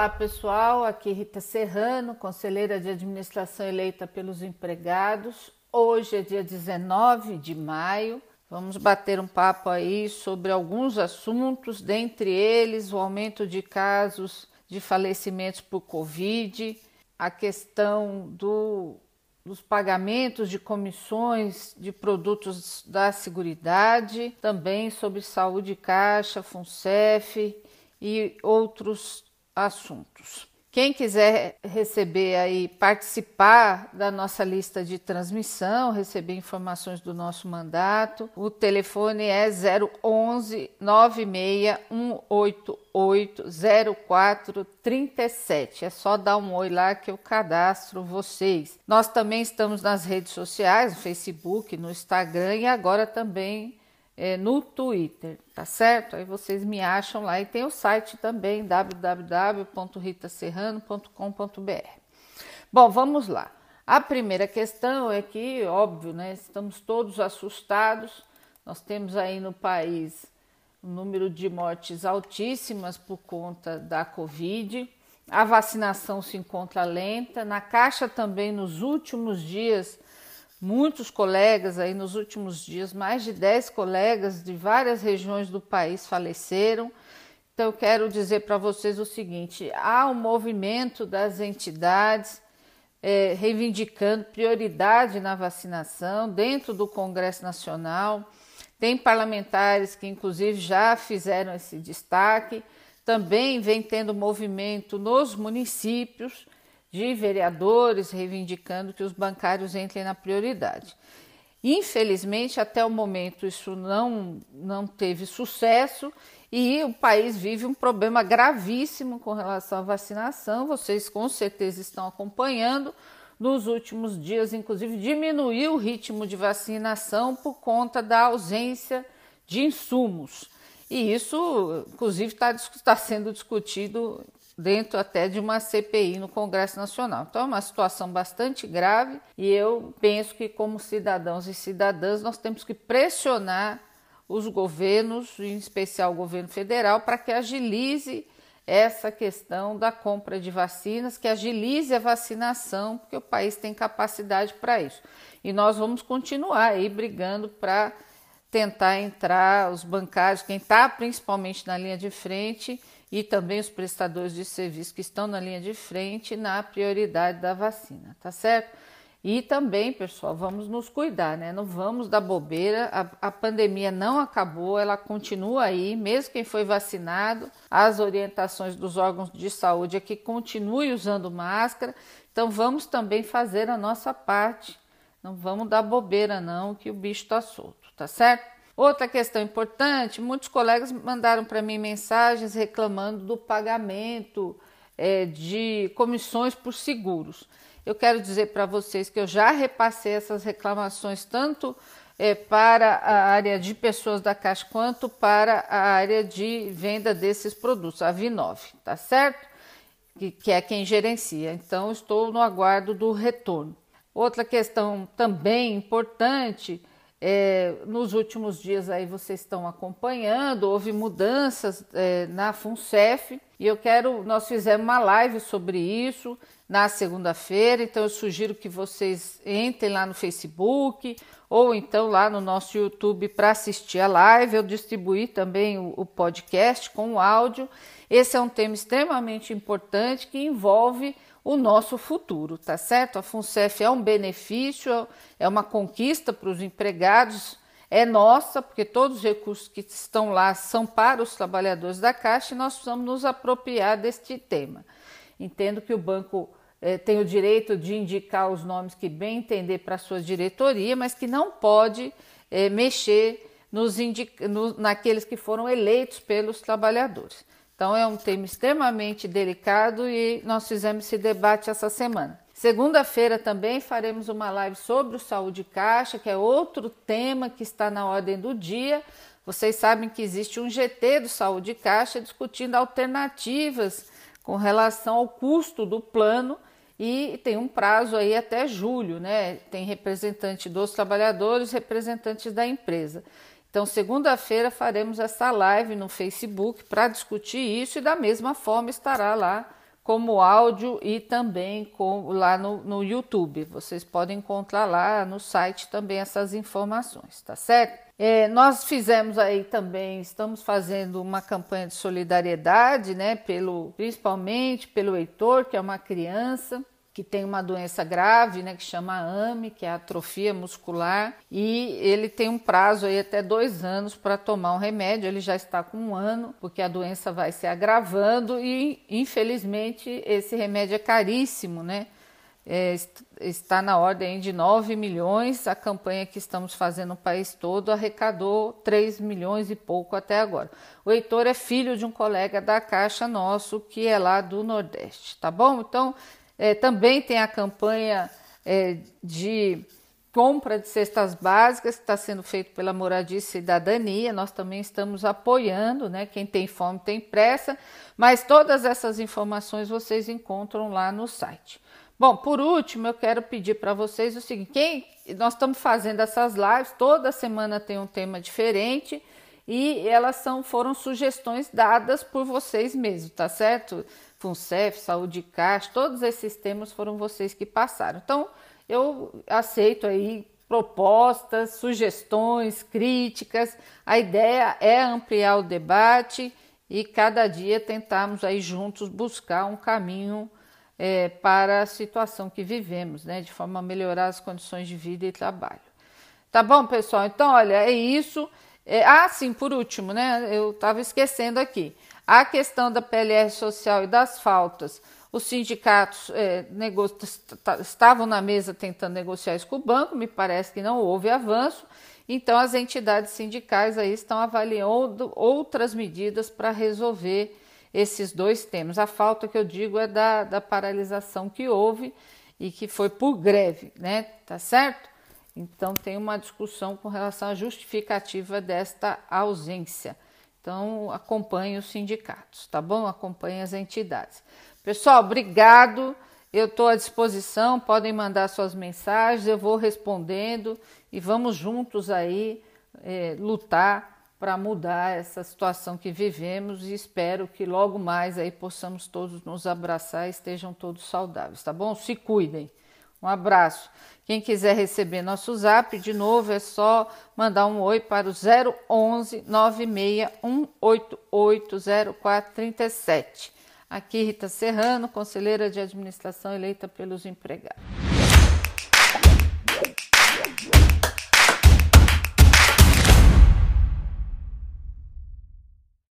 Olá pessoal, aqui Rita Serrano, conselheira de administração eleita pelos empregados. Hoje é dia 19 de maio. Vamos bater um papo aí sobre alguns assuntos, dentre eles o aumento de casos de falecimentos por Covid, a questão do, dos pagamentos de comissões de produtos da Seguridade, também sobre saúde caixa, FUNCEF e outros assuntos. Quem quiser receber aí, participar da nossa lista de transmissão, receber informações do nosso mandato, o telefone é 011 96188 0437. É só dar um oi lá que eu cadastro vocês. Nós também estamos nas redes sociais, no Facebook, no Instagram e agora também é, no Twitter, tá certo? Aí vocês me acham lá e tem o site também www.ritaserrano.com.br. Bom, vamos lá. A primeira questão é que, óbvio, né, estamos todos assustados. Nós temos aí no país um número de mortes altíssimas por conta da Covid. A vacinação se encontra lenta. Na Caixa também, nos últimos dias, Muitos colegas aí nos últimos dias, mais de 10 colegas de várias regiões do país faleceram. Então eu quero dizer para vocês o seguinte: há um movimento das entidades é, reivindicando prioridade na vacinação dentro do Congresso Nacional. Tem parlamentares que, inclusive, já fizeram esse destaque. Também vem tendo movimento nos municípios de vereadores reivindicando que os bancários entrem na prioridade. Infelizmente, até o momento, isso não, não teve sucesso e o país vive um problema gravíssimo com relação à vacinação. Vocês com certeza estão acompanhando. Nos últimos dias, inclusive, diminuiu o ritmo de vacinação por conta da ausência de insumos. E isso, inclusive, está tá sendo discutido dentro até de uma CPI no Congresso Nacional. Então é uma situação bastante grave e eu penso que como cidadãos e cidadãs nós temos que pressionar os governos, em especial o governo federal, para que agilize essa questão da compra de vacinas, que agilize a vacinação, porque o país tem capacidade para isso. E nós vamos continuar aí brigando para tentar entrar os bancários, quem está principalmente na linha de frente, e também os prestadores de serviço que estão na linha de frente na prioridade da vacina, tá certo? E também, pessoal, vamos nos cuidar, né? Não vamos dar bobeira. A, a, pandemia não acabou, ela continua aí, mesmo quem foi vacinado. As orientações dos órgãos de saúde é que continue usando máscara. Então, vamos também fazer a nossa parte. Não vamos dar bobeira, não, que o bicho está solto, tá certo? Outra questão importante: muitos colegas mandaram para mim mensagens reclamando do pagamento é, de comissões por seguros. Eu quero dizer para vocês que eu já repassei essas reclamações tanto é, para a área de pessoas da Caixa quanto para a área de venda desses produtos, a V9, tá certo? Que, que é quem gerencia. Então, estou no aguardo do retorno. Outra questão também importante é, nos últimos dias aí vocês estão acompanhando, houve mudanças é, na FUNCEF e eu quero, nós fizemos uma live sobre isso na segunda-feira, então eu sugiro que vocês entrem lá no Facebook ou então lá no nosso YouTube para assistir a live. Eu distribuí também o, o podcast com o áudio. Esse é um tema extremamente importante que envolve o nosso futuro, tá certo? A FUNCEF é um benefício, é uma conquista para os empregados, é nossa, porque todos os recursos que estão lá são para os trabalhadores da Caixa e nós precisamos nos apropriar deste tema. Entendo que o banco eh, tem o direito de indicar os nomes que bem entender para a sua diretoria, mas que não pode eh, mexer nos no, naqueles que foram eleitos pelos trabalhadores. Então é um tema extremamente delicado e nós fizemos esse debate essa semana. Segunda-feira também faremos uma live sobre o saúde caixa, que é outro tema que está na ordem do dia. Vocês sabem que existe um GT do saúde caixa discutindo alternativas com relação ao custo do plano e tem um prazo aí até julho, né? Tem representante dos trabalhadores, representantes da empresa. Então, segunda-feira faremos essa live no Facebook para discutir isso e da mesma forma estará lá como áudio e também com, lá no, no YouTube. Vocês podem encontrar lá no site também essas informações, tá certo? É, nós fizemos aí também, estamos fazendo uma campanha de solidariedade, né, pelo, principalmente pelo Heitor, que é uma criança que tem uma doença grave, né, que chama AME, que é atrofia muscular, e ele tem um prazo aí até dois anos para tomar um remédio. Ele já está com um ano, porque a doença vai se agravando e, infelizmente, esse remédio é caríssimo, né? É, está na ordem de 9 milhões. A campanha que estamos fazendo no país todo arrecadou 3 milhões e pouco até agora. O Heitor é filho de um colega da Caixa nosso, que é lá do Nordeste, tá bom? Então, é, também tem a campanha é, de compra de cestas básicas que está sendo feito pela Moradia e Cidadania. Nós também estamos apoiando, né? Quem tem fome tem pressa, mas todas essas informações vocês encontram lá no site. Bom, por último, eu quero pedir para vocês o seguinte: quem nós estamos fazendo essas lives, toda semana tem um tema diferente e elas são foram sugestões dadas por vocês mesmos, tá certo? FUNCEF, Saúde Caixa, todos esses temas foram vocês que passaram. Então, eu aceito aí propostas, sugestões, críticas. A ideia é ampliar o debate e cada dia tentarmos aí juntos buscar um caminho é, para a situação que vivemos, né, de forma a melhorar as condições de vida e trabalho. Tá bom, pessoal? Então, olha, é isso. É, ah, sim, por último, né? Eu estava esquecendo aqui. A questão da PLR social e das faltas, os sindicatos é, estavam na mesa tentando negociar isso com o banco, me parece que não houve avanço, então as entidades sindicais aí estão avaliando outras medidas para resolver esses dois temas. A falta que eu digo é da, da paralisação que houve e que foi por greve, né? Tá certo? Então tem uma discussão com relação à justificativa desta ausência. Então, acompanhe os sindicatos, tá bom? Acompanhe as entidades. Pessoal, obrigado. Eu estou à disposição, podem mandar suas mensagens, eu vou respondendo e vamos juntos aí é, lutar para mudar essa situação que vivemos e espero que logo mais aí possamos todos nos abraçar e estejam todos saudáveis, tá bom? Se cuidem. Um abraço. Quem quiser receber nosso zap, de novo, é só mandar um oi para o 011 961880437. Aqui Rita Serrano, conselheira de administração eleita pelos empregados.